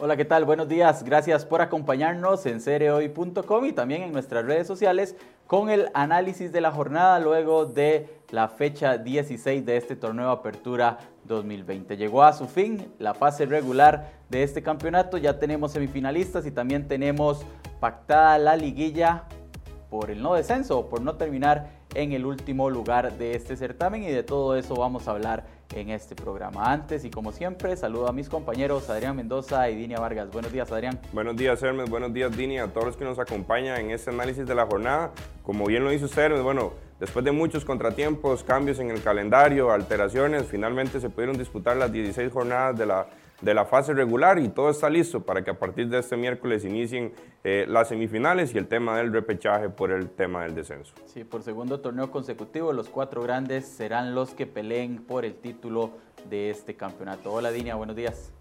Hola, ¿qué tal? Buenos días. Gracias por acompañarnos en cereoy.com y también en nuestras redes sociales con el análisis de la jornada luego de la fecha 16 de este torneo Apertura 2020. Llegó a su fin la fase regular de este campeonato, ya tenemos semifinalistas y también tenemos pactada la liguilla por el no descenso por no terminar en el último lugar de este certamen y de todo eso vamos a hablar en este programa. Antes y como siempre, saludo a mis compañeros Adrián Mendoza y Dinia Vargas. Buenos días, Adrián. Buenos días, Hermes. Buenos días, Dinia, a todos los que nos acompañan en este análisis de la jornada. Como bien lo hizo usted, bueno, después de muchos contratiempos, cambios en el calendario, alteraciones, finalmente se pudieron disputar las 16 jornadas de la de la fase regular y todo está listo para que a partir de este miércoles inicien eh, las semifinales y el tema del repechaje por el tema del descenso. Sí, por segundo torneo consecutivo, los cuatro grandes serán los que peleen por el título de este campeonato. Hola Dinia, buenos días.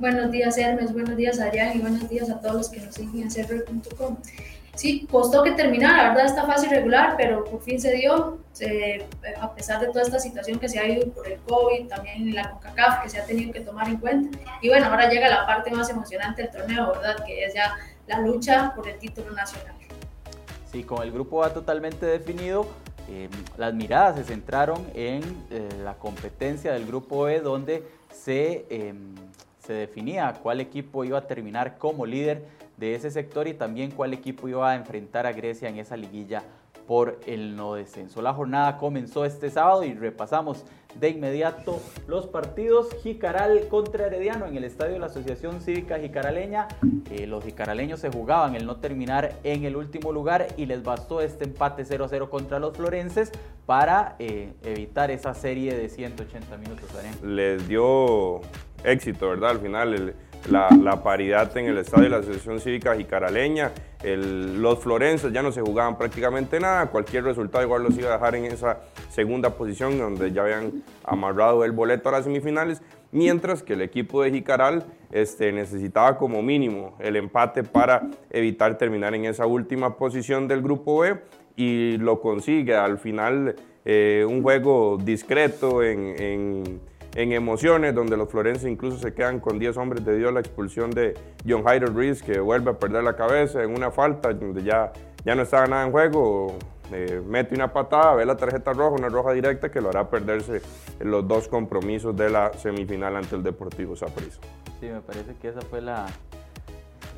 Buenos días Hermes, buenos días Adrián y buenos días a todos los que nos siguen en cerro.com sí, costó que terminara, ¿verdad? Esta fase irregular, pero por fin se dio, a pesar de toda esta situación que se ha ido por el COVID, también la CONCACAF que se ha tenido que tomar en cuenta. Y bueno, ahora llega la parte más emocionante del torneo, ¿verdad? Que es ya la lucha por el título nacional. Sí, con el grupo A totalmente definido, eh, las miradas se centraron en eh, la competencia del grupo E, donde se, em, se definía cuál equipo iba a terminar como líder de ese sector y también cuál equipo iba a enfrentar a Grecia en esa liguilla por el no descenso. La jornada comenzó este sábado y repasamos de inmediato los partidos. Jicaral contra Herediano en el estadio de la Asociación Cívica Jicaraleña. Eh, los jicaraleños se jugaban el no terminar en el último lugar y les bastó este empate 0-0 contra los florenses para eh, evitar esa serie de 180 minutos. Les dio éxito, ¿verdad? Al final la, paridad en el estadio de la Asociación Cívica Jicaraleña. los florenses ya no se jugaban prácticamente nada, cualquier resultado igual los iba a dejar en esa segunda posición donde ya habían amarrado el boleto a las semifinales, mientras que el equipo de Jicaral este, necesitaba como mínimo el empate para evitar terminar en esa última posición del grupo B y lo consigue al final eh, un juego discreto en emociones, donde los florenses incluso se quedan con 10 hombres debido a la expulsión de John Jairo Reese, que vuelve a perder la cabeza en una falta, donde ya, ya no estaba nada en juego. Eh, mete una patada, ve la tarjeta roja, una roja directa que lo hará perderse en los dos compromisos de la semifinal ante el Deportivo Saprissa. Sí, me parece que esa fue la,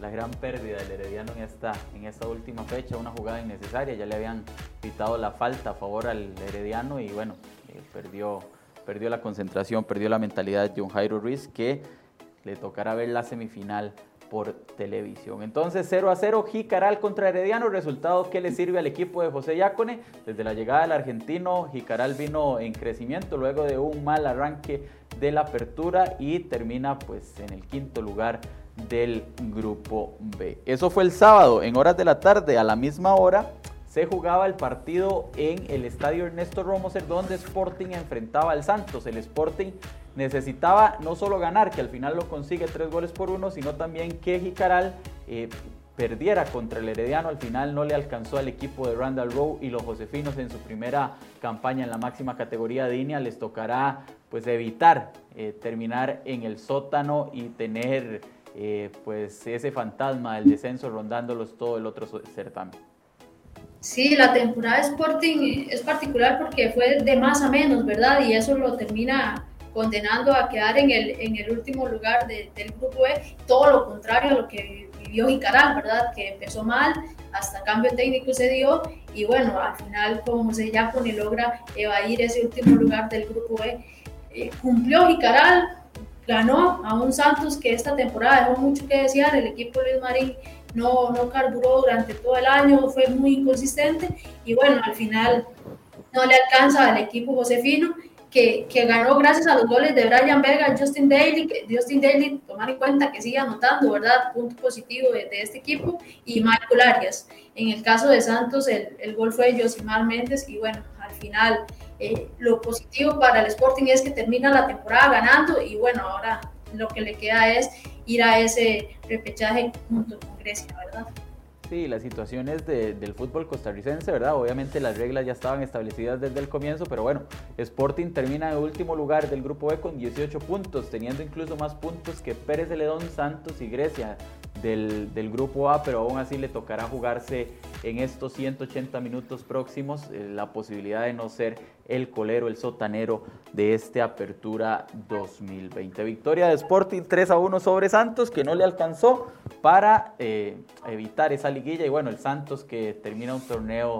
la gran pérdida del Herediano en esta, en esta última fecha, una jugada innecesaria, ya le habían quitado la falta a favor al Herediano y bueno, eh, perdió perdió la concentración, perdió la mentalidad de John Jairo Ruiz, que le tocará ver la semifinal por televisión. Entonces 0 a 0, Jicaral contra Herediano, resultado que le sirve al equipo de José Yacone. Desde la llegada del argentino, Jicaral vino en crecimiento luego de un mal arranque de la apertura y termina pues en el quinto lugar del grupo B. Eso fue el sábado, en horas de la tarde, a la misma hora, se jugaba el partido en el estadio Ernesto Romoser, donde Sporting enfrentaba al Santos. El Sporting necesitaba no solo ganar, que al final lo consigue tres goles por uno, sino también que Jicaral eh, perdiera contra el Herediano. Al final no le alcanzó al equipo de Randall Rowe y los Josefinos en su primera campaña en la máxima categoría de INEA les tocará pues evitar eh, terminar en el sótano y tener eh, pues ese fantasma del descenso rondándolos todo el otro certamen. Sí, la temporada de Sporting es particular porque fue de más a menos, ¿verdad? Y eso lo termina condenando a quedar en el, en el último lugar del grupo E, todo lo contrario a lo que vivió Jicaral, ¿verdad? Que empezó mal, hasta cambio técnico se dio y bueno, al final como José Yacone logra evadir ese último lugar del grupo E. Eh, cumplió Jicaral, ganó a un Santos que esta temporada dejó mucho que desear, el equipo Luis Marín no, no carburó durante todo el año, fue muy inconsistente y bueno, al final no le alcanza al equipo Josefino, que, que ganó gracias a los goles de Brian Vega, Justin Daly, que Justin Daly, tomar en cuenta que sigue anotando, ¿verdad? Punto positivo de, este equipo, y Michael Arias. En el caso de Santos, el, el gol fue de Josimar Méndez, y bueno, al final eh, lo positivo para el Sporting es que termina la temporada ganando, y bueno, ahora lo que le queda es ir a ese repechaje junto con Grecia, ¿verdad? Sí, las situaciones del fútbol costarricense, ¿verdad? Obviamente las reglas ya estaban establecidas desde el comienzo, pero bueno, Sporting termina en último lugar del grupo B con 18 puntos, teniendo incluso más puntos que Pérez Celedón, Santos y Grecia del, grupo A, pero aún así le tocará jugarse en estos 180 minutos próximos eh, la posibilidad de no ser el colero, el sotanero de este Apertura 2020. Victoria de Sporting 3 a 1 sobre Santos, que no le alcanzó para eh, evitar esa liguilla. Y bueno, el Santos que termina un torneo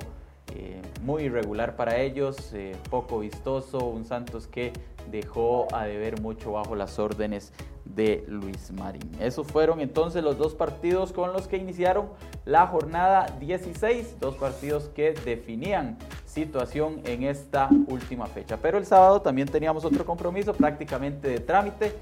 eh, muy irregular para ellos, poco vistoso, un Santos que dejó a deber mucho bajo las órdenes de Luis Marín. Esos fueron entonces los dos partidos con los que iniciaron la jornada 16, dos partidos que definían situación en esta última fecha. Pero el sábado también teníamos otro compromiso prácticamente de trámite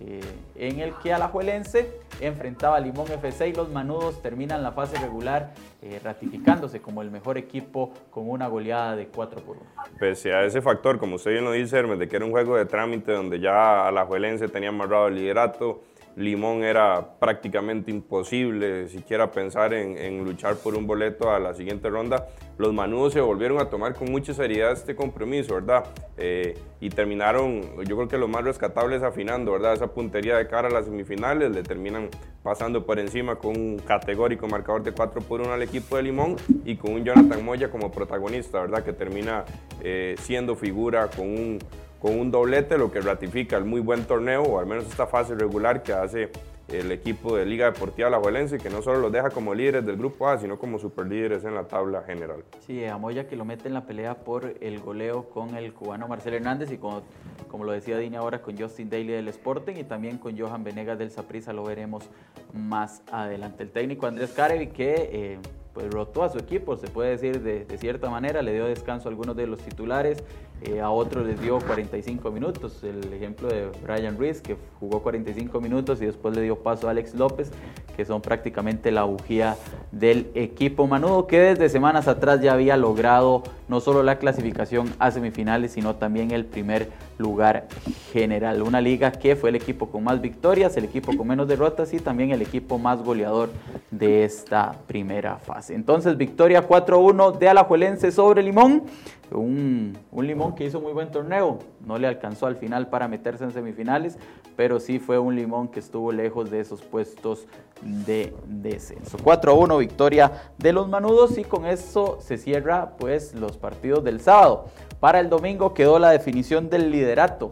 eh, en el que Alajuelense enfrentaba a Limón FC y los Manudos terminan la fase regular eh, ratificándose como el mejor equipo con una goleada de 4 por 1. Pese a ese factor, como usted bien lo dice, Hermes, de que era un juego de trámite donde ya Alajuelense tenía amarrado el liderato, Limón era prácticamente imposible siquiera pensar en, luchar por un boleto a la siguiente ronda. Los manudos se volvieron a tomar con mucha seriedad este compromiso, ¿verdad? Eh, y terminaron, yo creo que lo más rescatable es afinando, ¿verdad? Esa puntería de cara a las semifinales, le terminan pasando por encima con un categórico marcador de 4 por 1 al equipo de Limón y con un Jonathan Moya como protagonista, ¿verdad? Que termina eh, siendo figura con un con un doblete, lo que ratifica el muy buen torneo, o al menos esta fase regular que hace el equipo de Liga Deportiva La Juelense, que no solo los deja como líderes del grupo A, sino como superlíderes en la tabla general. Sí, Amoya que lo mete en la pelea por el goleo con el cubano Marcel Hernández y con, como lo decía Dini ahora con Justin Daly del Sporting y también con Johan Venegas del Saprissa, lo veremos más adelante. El técnico Andrés Carevi que... Eh, pues rotó a su equipo, se puede decir de, de, cierta manera, le dio descanso a algunos de los titulares, eh, a otros les dio 45 minutos. El ejemplo de Brian Reese, que jugó 45 minutos y después le dio paso a Alex López, que son prácticamente la bujía del equipo Manudo, que desde semanas atrás ya había logrado no solo la clasificación a semifinales, sino también el primer lugar general. Una liga que fue el equipo con más victorias, el equipo con menos derrotas y también el equipo más goleador de esta primera fase. Entonces, victoria 4-1 de Alajuelense sobre Limón un, Limón que hizo muy buen torneo, no le alcanzó al final para meterse en semifinales, pero sí fue un Limón que estuvo lejos de esos puestos de descenso. 4-1 victoria de los Manudos y con eso se cierra pues los partidos del sábado. Para el domingo quedó la definición del liderato.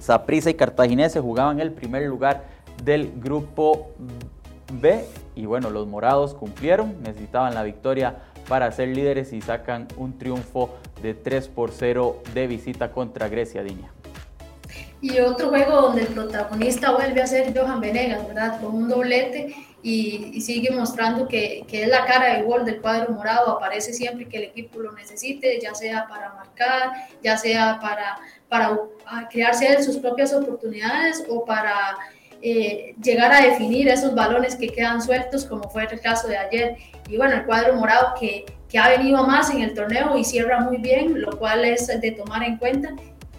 Saprissa y Cartaginés jugaban el primer lugar del grupo B y bueno, los morados cumplieron, necesitaban la victoria para ser líderes y sacan un triunfo de 3 por 0 de visita contra Grecia Diña. Y otro juego donde el protagonista vuelve a ser Johan Venegas, ¿verdad? Con un doblete y, sigue mostrando que, que, es la cara de gol del cuadro morado, aparece siempre que el equipo lo necesite, ya sea para marcar, ya sea para, para crearse sus propias oportunidades o para eh, llegar a definir esos balones que quedan sueltos, como fue el caso de ayer. Y bueno, el cuadro morado que, que ha venido más en el torneo y cierra muy bien, lo cual es de tomar en cuenta.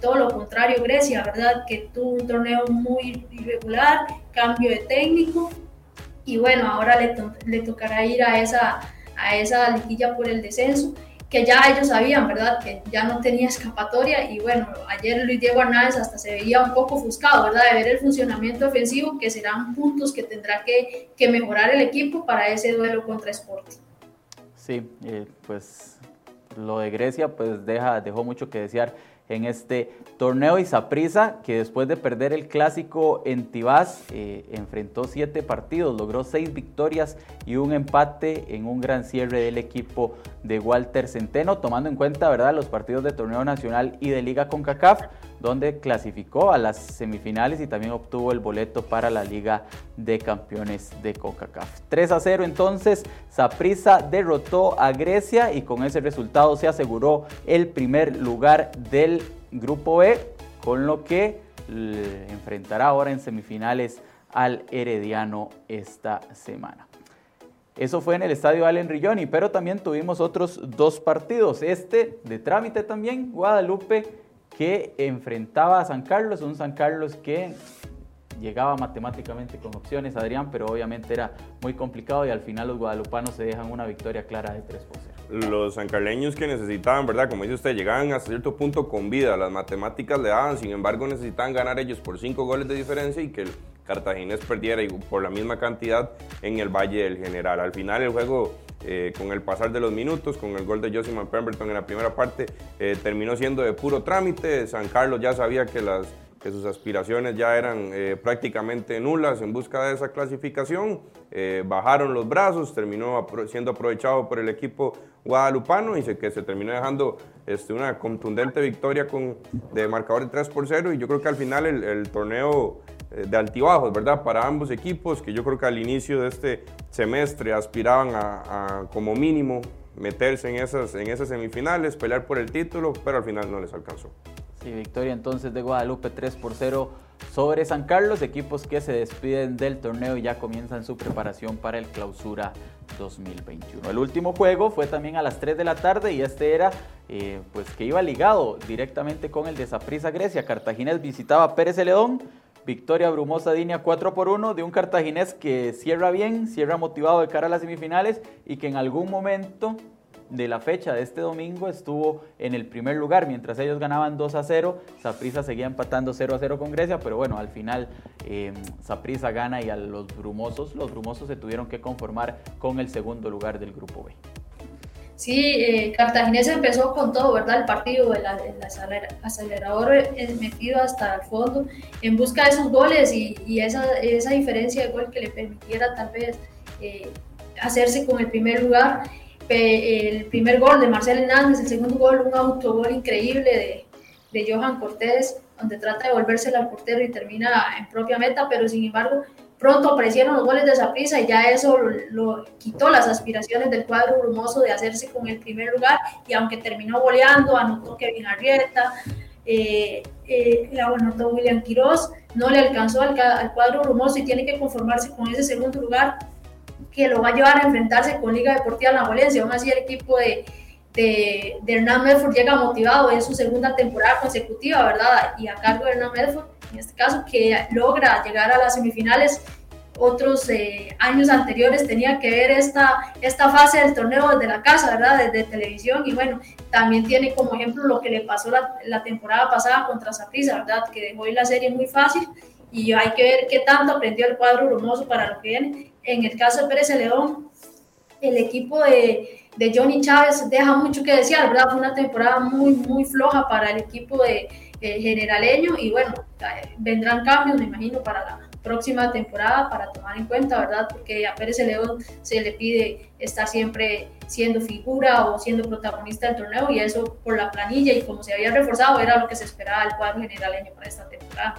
Todo lo contrario, Grecia, ¿verdad? Que tuvo un torneo muy irregular, cambio de técnico. Y bueno, ahora le, le tocará ir a esa, a esa liguilla por el descenso que ya ellos sabían, ¿verdad? Que ya no tenía escapatoria y bueno, ayer Luis Diego Hernández hasta se veía un poco ofuscado, ¿verdad? De ver el funcionamiento ofensivo, que serán puntos que tendrá que, que mejorar el equipo para ese duelo contra Sporting. Sí, eh, pues lo de Grecia pues deja, dejó mucho que desear en este torneo y Saprissa, que después de perder el clásico en Tibás, eh, enfrentó siete partidos, logró seis victorias y un empate en un gran cierre del equipo de Walter Centeno, tomando en cuenta ¿verdad? los partidos de torneo nacional y de liga con CACAF donde clasificó a las semifinales y también obtuvo el boleto para la Liga de Campeones de CONCACAF. 3 a 0 entonces, Saprissa derrotó a Grecia y con ese resultado se aseguró el primer lugar del grupo B, con lo que enfrentará ahora en semifinales al Herediano esta semana. Eso fue en el estadio Allen Rilloni, pero también tuvimos otros dos partidos. Este de trámite también, Guadalupe que enfrentaba a San Carlos, un San Carlos que llegaba matemáticamente con opciones Adrián, pero obviamente era muy complicado y al final los guadalupanos se dejan una victoria clara de 3 por 0. Los sancarleños que necesitaban, ¿verdad? Como dice usted, llegaban hasta cierto punto con vida, las matemáticas le daban, sin embargo necesitaban ganar ellos por 5 goles de diferencia y que el Cartaginés perdiera por la misma cantidad en el Valle del General. Al final el juego eh, con el pasar de los minutos, con el gol de Josiman Pemberton en la primera parte, eh, terminó siendo de puro trámite. San Carlos ya sabía que, las, que sus aspiraciones ya eran eh, prácticamente nulas en busca de esa clasificación. bajaron los brazos, terminó siendo aprovechado por el equipo guadalupano y se, que se terminó dejando este, una contundente victoria con, de marcador de 3 por 0. Y yo creo que al final el, torneo de altibajos, ¿verdad? Para ambos equipos que yo creo que al inicio de este semestre aspiraban a, como mínimo meterse en esas, en esas semifinales, pelear por el título, pero al final no les alcanzó. Sí, victoria entonces de Guadalupe 3 por 0 sobre San Carlos, equipos que se despiden del torneo y ya comienzan su preparación para el clausura 2021. El último juego fue también a las 3 de la tarde y este era eh, pues que iba ligado directamente con el de Saprissa Grecia. Cartaginés visitaba Pérez Celedón Victoria brumosa Dinia 4 por 1 de un cartaginés que cierra bien, cierra motivado de cara a las semifinales y que en algún momento de la fecha de este domingo estuvo en el primer lugar, mientras ellos ganaban 2 a 0, Saprisa seguía empatando 0 a 0 con Grecia, pero bueno, al final eh, Saprisa gana y a los brumosos, los brumosos se tuvieron que conformar con el segundo lugar del grupo B. Sí, eh, Cartaginés empezó con todo, ¿verdad? El partido, el, acelerador eh, metido hasta el fondo en busca de esos goles y, esa, esa, diferencia de gol que le permitiera tal vez eh, hacerse con el primer lugar. El primer gol de Marcel Hernández, el segundo gol, un autogol increíble de, de Johan Cortés, donde trata de volvérsela al portero y termina en propia meta, pero sin embargo Pronto aparecieron los goles de Zaprisa y ya eso lo, quitó las aspiraciones del cuadro brumoso de hacerse con el primer lugar y aunque terminó goleando, anotó Kevin Arrieta, eh, eh, anotó William Quiroz, no le alcanzó al, cuadro brumoso y tiene que conformarse con ese segundo lugar que lo va a llevar a enfrentarse con Liga Deportiva La Valencia. Aún así el equipo de, de, de Hernán Medford llega motivado en su segunda temporada consecutiva, ¿verdad? Y a cargo de Hernán Medford en este caso, que logra llegar a las semifinales. Otros eh, años anteriores tenía que ver esta, esta fase del torneo desde la casa, ¿verdad? Desde televisión. Y bueno, también tiene como ejemplo lo que le pasó la, la temporada pasada contra Saprissa, ¿verdad? Que dejó ir la serie muy fácil. Y hay que ver qué tanto aprendió el cuadro brumoso para lo que viene. En el caso de Pérez León, el equipo de, de Johnny Chávez deja mucho que desear, ¿verdad? Fue una temporada muy, muy floja para el equipo de, eh, generaleño y bueno, eh, vendrán cambios, me imagino, para la próxima temporada para tomar en cuenta, ¿verdad? Porque a Pérez León se le pide estar siempre siendo figura o siendo protagonista del torneo y eso por la planilla y como se había reforzado era lo que se esperaba del cuadro generaleño para esta temporada.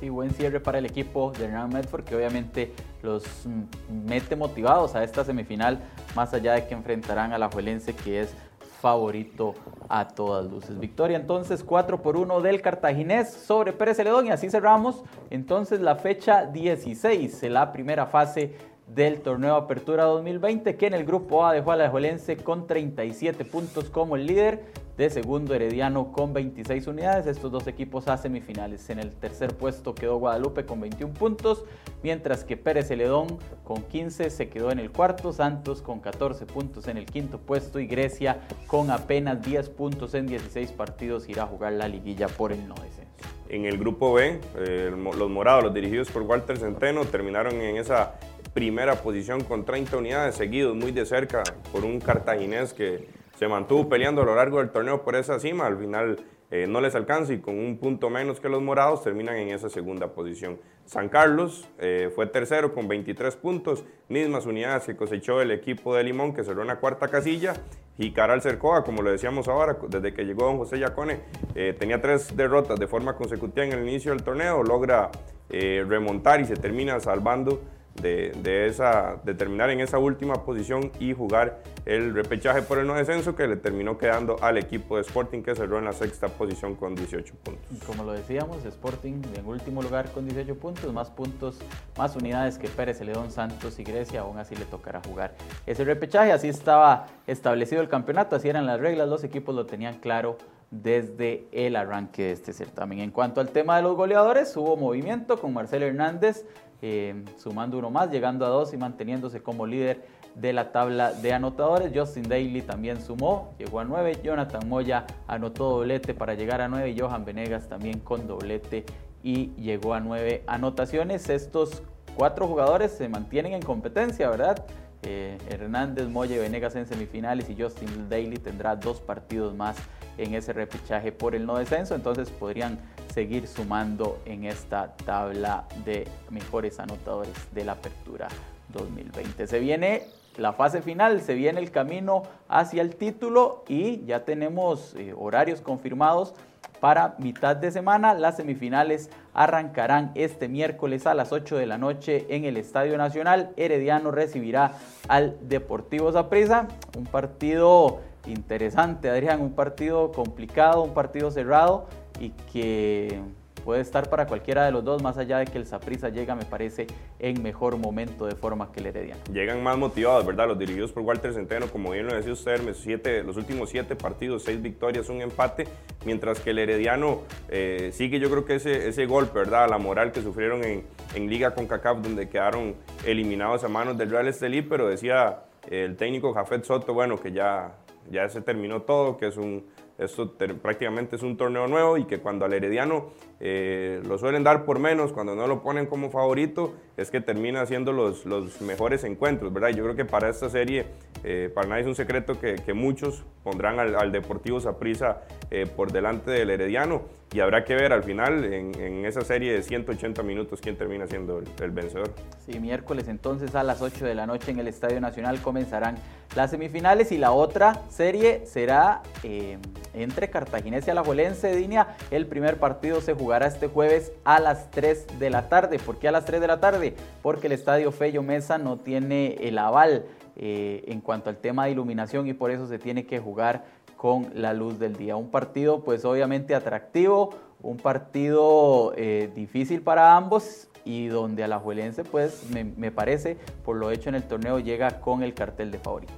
Sí, buen cierre para el equipo de Hernán Medford que obviamente los mm, mete motivados a esta semifinal más allá de que enfrentarán a la Juelense que es favorito a todas luces. Victoria entonces 4 por 1 del Cartaginés sobre Pérez Celedón y así cerramos entonces la fecha 16, la primera fase del torneo Apertura 2020 que en el grupo A dejó a la Juelense con 37 puntos como el líder de segundo Herediano con 26 unidades. Estos dos equipos a semifinales. En el tercer puesto quedó Guadalupe con 21 puntos, mientras que Pérez Celedón con 15 se quedó en el cuarto, Santos con 14 puntos en el quinto puesto y Grecia con apenas 10 puntos en 16 partidos irá a jugar la liguilla por el no descenso. En el grupo B, eh, los morados, los dirigidos por Walter Centeno, terminaron en esa primera posición con 30 unidades, seguidos muy de cerca por un cartaginés que se mantuvo peleando a lo largo del torneo por esa cima, al final eh, no les alcanza y con un punto menos que los morados terminan en esa segunda posición. San Carlos eh, fue tercero con 23 puntos, mismas unidades que cosechó el equipo de Limón que cerró en la cuarta casilla y Caral Cercoa, como lo decíamos ahora, desde que llegó don José Yacone, eh, tenía tres derrotas de forma consecutiva en el inicio del torneo, logra remontar y se termina salvando de, esa, de terminar en esa última posición y jugar el repechaje por el no descenso que le terminó quedando al equipo de Sporting que cerró en la sexta posición con 18 puntos. Como lo decíamos, Sporting en último lugar con 18 puntos, más puntos, más unidades que Pérez, Celedón, Santos y Grecia, aún así le tocará jugar ese repechaje, así estaba establecido el campeonato, así eran las reglas, los equipos lo tenían claro desde el arranque de este certamen. En cuanto al tema de los goleadores, hubo movimiento con Marcelo Hernández eh, sumando uno más, llegando a dos y manteniéndose como líder de la tabla de anotadores. Justin Daly también sumó, llegó a nueve. Jonathan Moya anotó doblete para llegar a nueve. Johan Venegas también con doblete y llegó a nueve anotaciones. Estos cuatro jugadores se mantienen en competencia, ¿verdad? Eh, Hernández, Moya y Venegas en semifinales y Justin Daly tendrá dos partidos más en ese repechaje por el no descenso, entonces podrían seguir sumando en esta tabla de mejores anotadores de la apertura 2020. Se viene la fase final, se viene el camino hacia el título y ya tenemos eh, horarios confirmados para mitad de semana. Las semifinales arrancarán este miércoles a las 8 de la noche en el Estadio Nacional. Herediano recibirá al Deportivo Zaprisa, un partido interesante, Adrián, un partido complicado, un partido cerrado y que puede estar para cualquiera de los dos, más allá de que el Saprissa llega, me parece, en mejor momento de forma que el Herediano. Llegan más motivados, ¿verdad? Los dirigidos por Walter Centeno, como bien lo decía usted, siete, los últimos siete partidos, seis victorias, un empate, mientras que el Herediano eh, sigue, yo creo que ese, ese golpe, ¿verdad? La moral que sufrieron en, en Liga con CACAF, donde quedaron eliminados a manos del Real Estelí, pero decía el técnico Jafet Soto, bueno, que ya ya se terminó todo, que es un, esto prácticamente es un torneo nuevo y que cuando al Herediano eh, lo suelen dar por menos, cuando no lo ponen como favorito, es que termina siendo los, los mejores encuentros, ¿verdad? Yo creo que para esta serie, eh, para nadie es un secreto que, que muchos pondrán al, Deportivo Saprissa eh, por delante del Herediano y habrá que ver al final en, en esa serie de 180 minutos quién termina siendo el, vencedor. Sí, miércoles entonces a las 8 de la noche en el Estadio Nacional comenzarán las semifinales y la otra serie será eh, entre Cartaginés y Alajuelense, Dinia. El primer partido se jugará este jueves a las 3 de la tarde. ¿Por qué a las 3 de la tarde? Porque el Estadio Fello Mesa no tiene el aval eh, en cuanto al tema de iluminación y por eso se tiene que jugar con la luz del día. Un partido pues obviamente atractivo, un partido eh, difícil para ambos y donde Alajuelense pues me, me parece por lo hecho en el torneo llega con el cartel de favorito.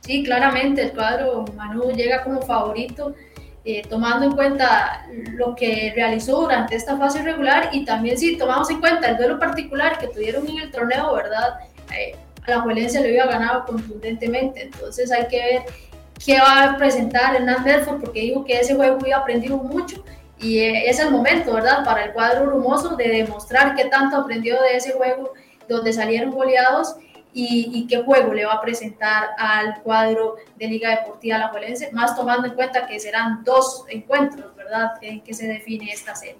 Sí, claramente el cuadro Manu llega como favorito. Eh, tomando en cuenta lo que realizó durante esta fase regular y también si tomamos en cuenta el duelo particular que tuvieron en el torneo, ¿verdad? Eh, a la Juelense lo iba ganado contundentemente, entonces hay que ver qué va a presentar Hernán Bedford porque dijo que ese juego había aprendido mucho y eh, es el momento, ¿verdad? Para el cuadro rumoso de demostrar qué tanto aprendió de ese juego donde salieron goleados y, qué juego le va a presentar al cuadro de Liga Deportiva La Alajuelense, más tomando en cuenta que serán dos encuentros, ¿verdad?, en que se define esta serie.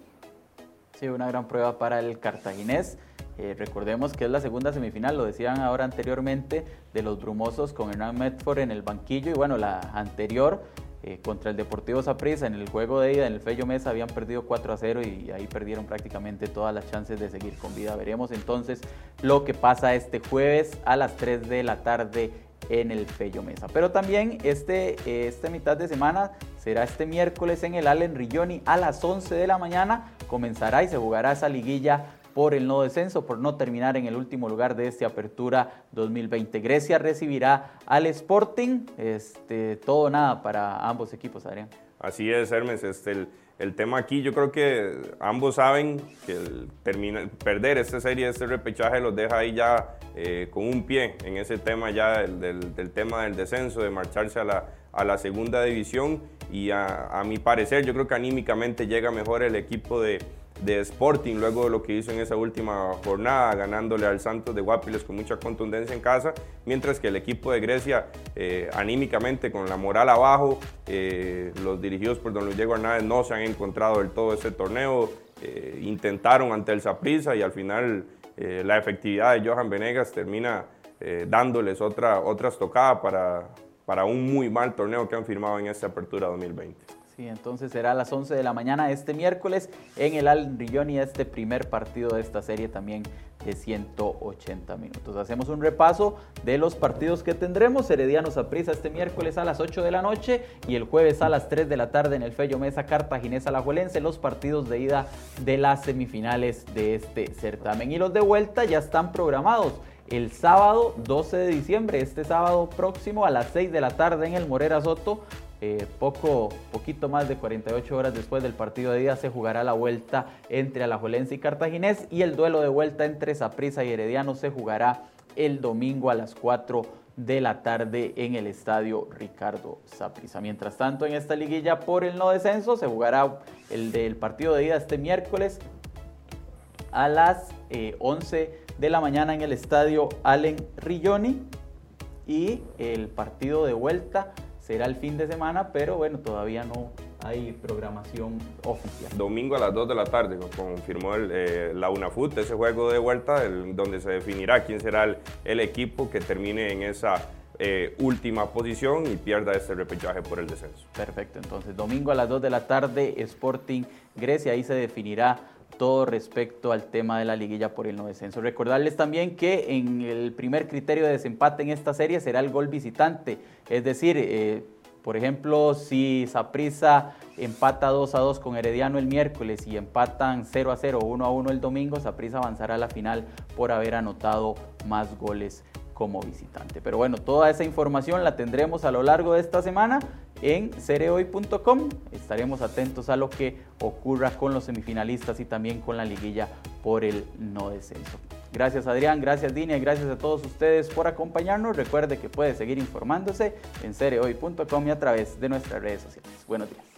Sí, una gran prueba para el cartaginés. Eh, recordemos que es la segunda semifinal, lo decían ahora anteriormente, de los brumosos con Hernán Medford en el banquillo y bueno, la anterior eh, contra el Deportivo Saprissa en el juego de ida en el Fello Mesa habían perdido 4 a 0 y ahí perdieron prácticamente todas las chances de seguir con vida. Veremos entonces lo que pasa este jueves a las 3 de la tarde en el Fello Mesa. Pero también este, este mitad de semana será este miércoles en el Allen Rigioni a las 11 de la mañana. Comenzará y se jugará esa liguilla por el no descenso, por no terminar en el último lugar de esta apertura 2020. Grecia recibirá al Sporting, este, todo nada para ambos equipos, Adrián. Así es, Hermes, este, el, tema aquí yo creo que ambos saben que el perder esta serie, este repechaje los deja ahí ya eh, con un pie en ese tema ya del, tema del descenso, de marcharse a la, a la segunda división y a mi parecer yo creo que anímicamente llega mejor el equipo de de Sporting luego de lo que hizo en esa última jornada, ganándole al Santos de Guapiles con mucha contundencia en casa, mientras que el equipo de Grecia, eh, anímicamente, con la moral abajo, eh, los dirigidos por don Luis Diego Hernández no se han encontrado del todo este torneo, eh, intentaron ante el Saprissa y al final la efectividad de Johan Venegas termina dándoles otra, otra estocada para, para un muy mal torneo que han firmado en esta apertura 2020. Sí, entonces será a las 11 de la mañana este miércoles en el Al y este primer partido de esta serie también de 180 minutos. Hacemos un repaso de los partidos que tendremos. Heredianos a prisa este miércoles a las 8 de la noche y el jueves a las 3 de la tarde en el Fello Mesa Cartaginés Alajuelense los partidos de ida de las semifinales de este certamen. Y los de vuelta ya están programados el sábado 12 de diciembre, este sábado próximo a las 6 de la tarde en el Morera Soto, eh, poco, poquito más de 48 horas después del partido de día se jugará la vuelta entre Alajuelense y Cartaginés y el duelo de vuelta entre Saprissa y Herediano se jugará el domingo a las 4 de la tarde en el estadio Ricardo Saprissa. Mientras tanto, en esta liguilla por el no descenso se jugará el del partido de ida este miércoles a las 11 eh, de la mañana en el estadio Allen Rilloni y el partido de vuelta será el fin de semana, pero bueno, todavía no hay programación oficial. Domingo a las 2 de la tarde, confirmó el, eh, la UNAFUT, ese juego de vuelta, donde se definirá quién será el, equipo que termine en esa eh, última posición y pierda este repechaje por el descenso. Perfecto, entonces domingo a las 2 de la tarde, Sporting Grecia, ahí se definirá todo respecto al tema de la liguilla por el no descenso. Recordarles también que en el primer criterio de desempate en esta serie será el gol visitante, es decir, eh, por ejemplo, si Saprissa empata 2 a 2 con Herediano el miércoles y empatan 0 a 0 1 a 1 el domingo, Saprissa avanzará a la final por haber anotado más goles como visitante. Pero bueno, toda esa información la tendremos a lo largo de esta semana en cereoy.com. Estaremos atentos a lo que ocurra con los semifinalistas y también con la liguilla por el no descenso. Gracias Adrián, gracias Dina y gracias a todos ustedes por acompañarnos. Recuerde que puede seguir informándose en cereoy.com y a través de nuestras redes sociales. Buenos días.